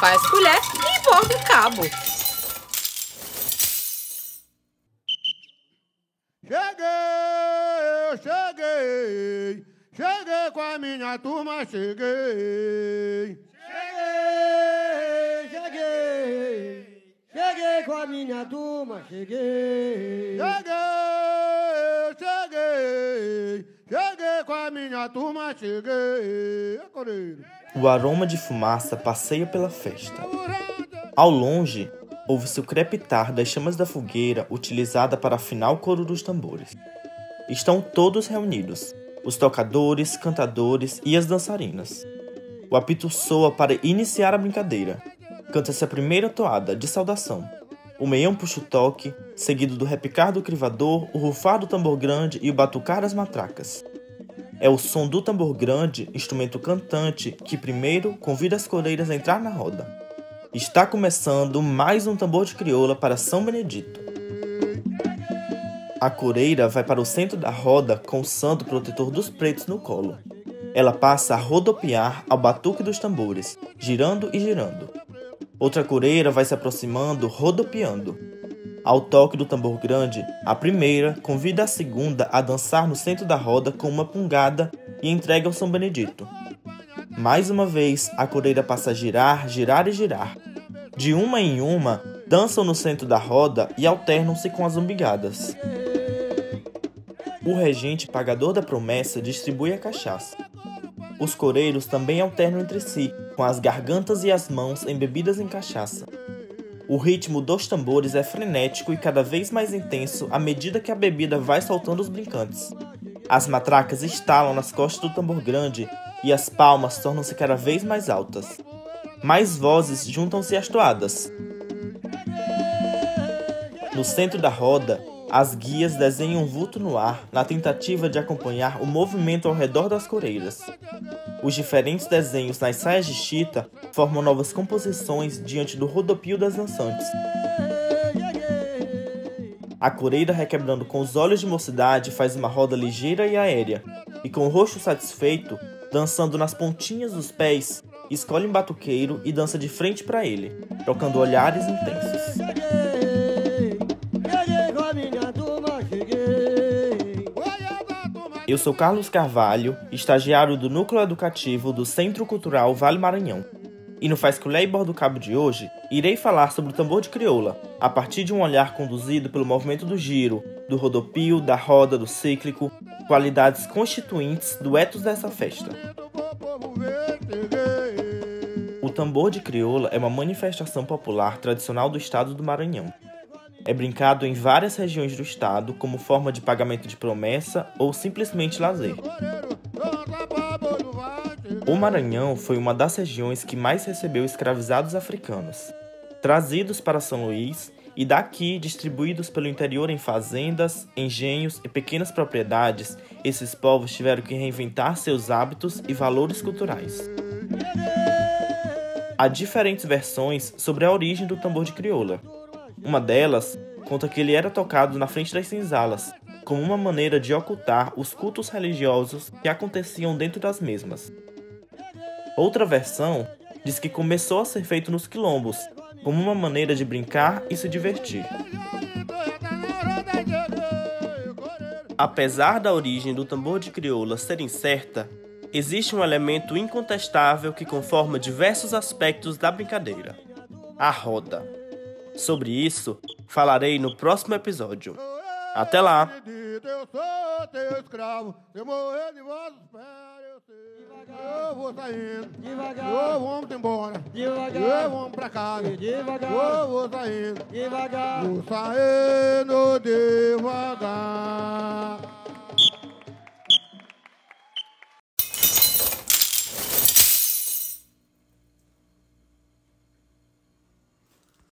faz colher e borda o cabo. Cheguei, cheguei, cheguei com a minha turma, cheguei. Cheguei, cheguei, cheguei com a minha turma, cheguei. Cheguei, cheguei, minha turma, cheguei. O aroma de fumaça passeia pela festa. Ao longe, ouve-se o crepitar das chamas da fogueira utilizada para afinar o coro dos tambores. Estão todos reunidos, os tocadores, cantadores e as dançarinas. O apito soa para iniciar a brincadeira. Canta-se a primeira toada, de saudação. O meião puxa o toque, seguido do repicar do crivador, o rufar do tambor grande e o batucar das matracas. É o som do tambor grande, instrumento cantante, que primeiro convida as coreiras a entrar na roda. Está começando mais um tambor de crioula para São Benedito. A coreira vai para o centro da roda com o santo protetor dos pretos no colo. Ela passa a rodopiar ao batuque dos tambores, girando e girando. Outra coreira vai se aproximando, rodopiando. Ao toque do tambor grande, a primeira convida a segunda a dançar no centro da roda com uma pungada e entrega ao São Benedito. Mais uma vez, a coreira passa a girar, girar e girar. De uma em uma, dançam no centro da roda e alternam-se com as umbigadas. O regente pagador da promessa distribui a cachaça. Os coreiros também alternam entre si, com as gargantas e as mãos embebidas em cachaça. O ritmo dos tambores é frenético e cada vez mais intenso à medida que a bebida vai soltando os brincantes. As matracas estalam nas costas do tambor grande e as palmas tornam-se cada vez mais altas. Mais vozes juntam-se às toadas. No centro da roda, as guias desenham um vulto no ar na tentativa de acompanhar o movimento ao redor das coreiras. Os diferentes desenhos nas saias de chita formam novas composições diante do rodopio das dançantes. A coreira, requebrando com os olhos de mocidade, faz uma roda ligeira e aérea, e com o rosto satisfeito, dançando nas pontinhas dos pés, escolhe um batuqueiro e dança de frente para ele, trocando olhares intensos. Eu sou Carlos Carvalho, estagiário do Núcleo Educativo do Centro Cultural Vale Maranhão. E no Faz Colher e Bordo Cabo de hoje, irei falar sobre o tambor de crioula, a partir de um olhar conduzido pelo movimento do giro, do rodopio, da roda, do cíclico, qualidades constituintes do ethos dessa festa. O tambor de crioula é uma manifestação popular tradicional do estado do Maranhão. É brincado em várias regiões do estado como forma de pagamento de promessa ou simplesmente lazer. O Maranhão foi uma das regiões que mais recebeu escravizados africanos, trazidos para São Luís e daqui distribuídos pelo interior em fazendas, engenhos e pequenas propriedades. Esses povos tiveram que reinventar seus hábitos e valores culturais. Há diferentes versões sobre a origem do tambor de crioula. Uma delas conta que ele era tocado na frente das senzalas, como uma maneira de ocultar os cultos religiosos que aconteciam dentro das mesmas. Outra versão diz que começou a ser feito nos quilombos, como uma maneira de brincar e se divertir. Apesar da origem do tambor de crioula ser incerta, existe um elemento incontestável que conforma diversos aspectos da brincadeira: a roda. Sobre isso, falarei no próximo episódio. Até lá! Eu sou teu escravo, se eu morrer de vós, espera, eu sei. Eu vou saindo, Devagar. eu vou embora, Devagar. eu vou pra casa, Devagar. eu vou saindo, Devagar. vou saindo devagar.